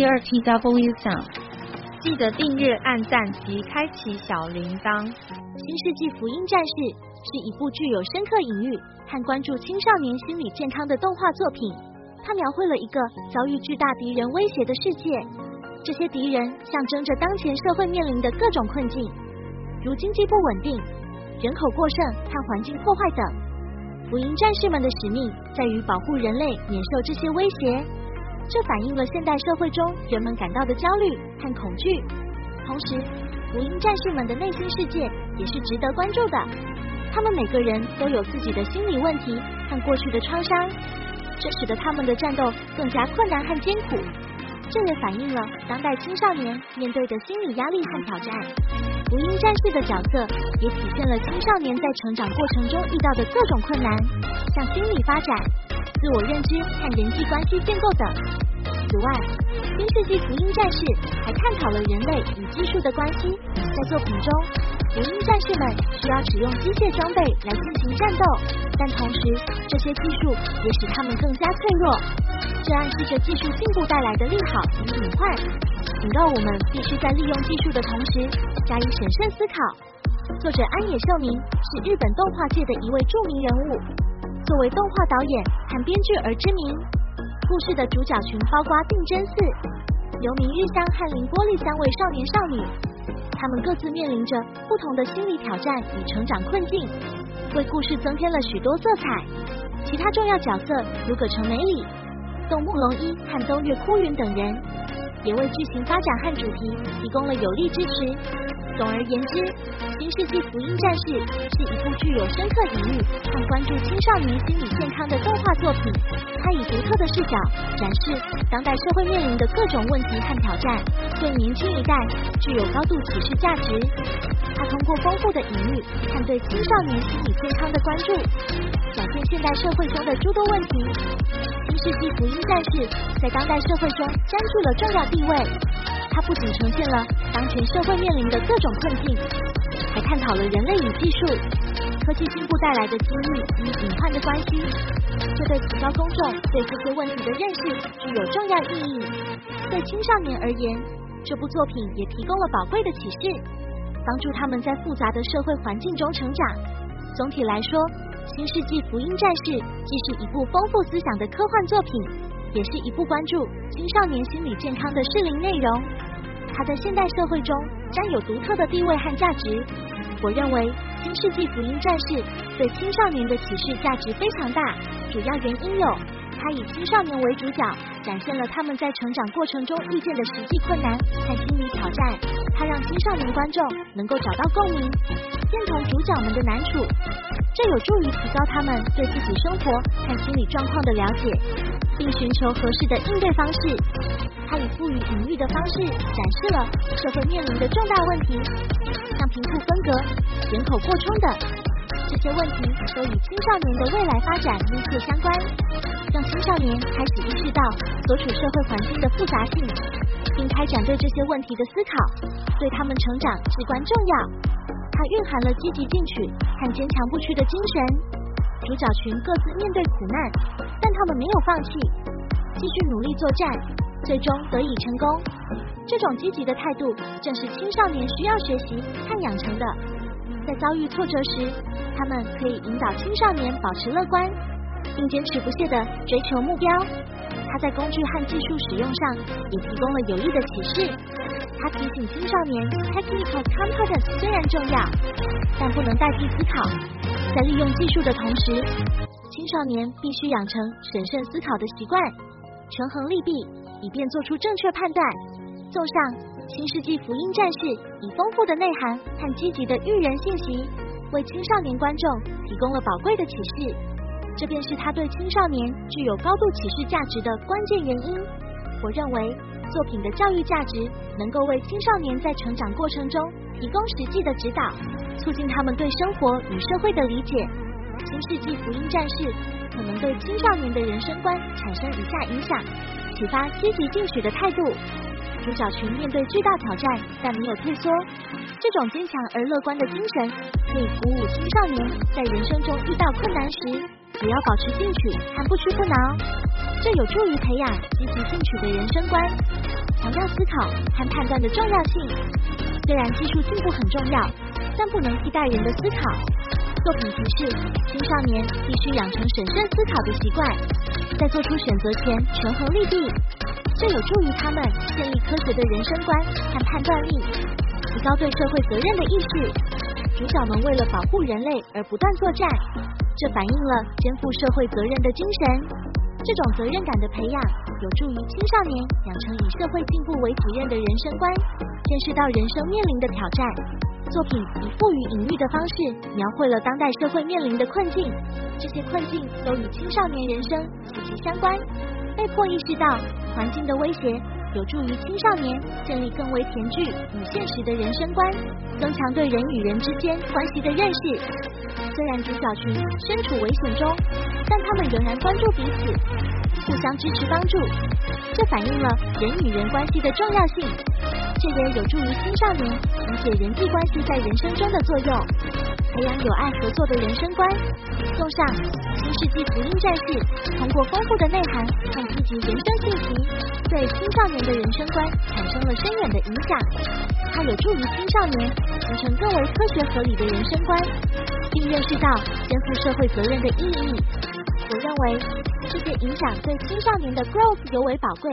第二 TW 奖，记得订阅、按赞及开启小铃铛。新世纪福音战士是一部具有深刻隐喻和关注青少年心理健康的动画作品。它描绘了一个遭遇巨大敌人威胁的世界，这些敌人象征着当前社会面临的各种困境，如经济不稳定、人口过剩和环境破坏等。福音战士们的使命在于保护人类免受这些威胁，这反映了现代社会中人们感到的焦虑和恐惧。同时，福音战士们的内心世界也是值得关注的。他们每个人都有自己的心理问题和过去的创伤，这使得他们的战斗更加困难和艰苦。这也反映了当代青少年面对的心理压力和挑战。福音战士的角色也体现了青少年在成长过程中遇到的各种困难，像心理发展、自我认知和人际关系建构等。此外，新世纪福音战士还探讨了人类与技术的关系。在作品中，福音战士们需要使用机械装备来进行战斗，但同时这些技术也使他们更加脆弱。这暗示着技术进步带来的利好与隐患。警告我们，必须在利用技术的同时加以审慎思考。作者安野秀明是日本动画界的一位著名人物，作为动画导演和编剧而知名。故事的主角群包括定真寺、由明日香和绫玻璃三位少年少女，他们各自面临着不同的心理挑战与成长困境，为故事增添了许多色彩。其他重要角色如葛城美里、动木龙一和东岳枯云等人。也为剧情发展和主题提供了有力支持。总而言之，《新世纪福音战士》是一部具有深刻隐喻和关注青少年心理健康的动画作品。它以独特的视角展示当代社会面临的各种问题和挑战，对年轻一代具有高度启示价值。它通过丰富的隐喻和对青少年心理健康的关注，展现现代社会中的诸多问题。新世纪福音战士在当代社会中占据了重要地位。它不仅呈现了当前社会面临的各种困境，还探讨了人类与技术、科技进步带来的机遇与隐患的关系。这对提高公众对这些问题的认识具有重要意义。对青少年而言，这部作品也提供了宝贵的启示，帮助他们在复杂的社会环境中成长。总体来说。《新世纪福音战士》既是一部丰富思想的科幻作品，也是一部关注青少年心理健康的适龄内容。它在现代社会中占有独特的地位和价值。我认为《新世纪福音战士》对青少年的启示价值非常大，主要原因有：它以青少年为主角，展现了他们在成长过程中遇见的实际困难和心理挑战；它让青少年观众能够找到共鸣，认同主角们的难处。这有助于提高他们对自己生活和心理状况的了解，并寻求合适的应对方式。他以赋予隐喻的方式展示了社会面临的重大问题，像贫富分隔、人口扩充等。这些问题都与青少年的未来发展密切相关，让青少年开始意识到所处社会环境的复杂性，并开展对这些问题的思考，对他们成长至关重要。它蕴含了积极进取和坚强不屈的精神。主角群各自面对苦难，但他们没有放弃，继续努力作战，最终得以成功。这种积极的态度，正是青少年需要学习和养成的。在遭遇挫折时，他们可以引导青少年保持乐观，并坚持不懈地追求目标。他在工具和技术使用上也提供了有益的启示。他提醒青少年，technical competence 虽然重要，但不能代替思考。在利用技术的同时，青少年必须养成审慎思考的习惯，权衡利弊，以便做出正确判断。综上，《新世纪福音战士》以丰富的内涵和积极的育人信息，为青少年观众提供了宝贵的启示。这便是他对青少年具有高度启示价值的关键原因。我认为。作品的教育价值能够为青少年在成长过程中提供实际的指导，促进他们对生活与社会的理解。新世纪福音战士可能对青少年的人生观产生以下影响：启发积极进取的态度。主角群面对巨大挑战，但没有退缩。这种坚强而乐观的精神，可以鼓舞青少年在人生中遇到困难时。只要保持进取，和不屈不挠，这有助于培养积极进取的人生观。强调思考和判断的重要性。虽然技术进步很重要，但不能替代人的思考。作品提示青少年必须养成审慎思考的习惯，在做出选择前权衡利弊，这有助于他们建立科学的人生观和判断力，提高对社会责任的意识。主角们为了保护人类而不断作战，这反映了肩负社会责任的精神。这种责任感的培养，有助于青少年养成以社会进步为己任的人生观，见识到人生面临的挑战。作品以富于隐喻的方式，描绘了当代社会面临的困境，这些困境都与青少年人生息息相关。被迫意识到环境的威胁，有助于青少年建立更为甜具与现实的人生观，增强对人与人之间关系的认识。虽然主角群身处危险中，但他们仍然关注彼此，互相支持帮助。这反映了人与人关系的重要性，这也有助于青少年理解人际关系在人生中的作用，培养有爱合作的人生观。送上《新世纪福音战士》，通过丰富的内涵和积极人生信息，对青少年的人生观产生了深远的影响。它有助于青少年形成更为科学合理的人生观。并认识到肩负社会责任的意义。我认为这些影响对青少年的 growth 尤为宝贵。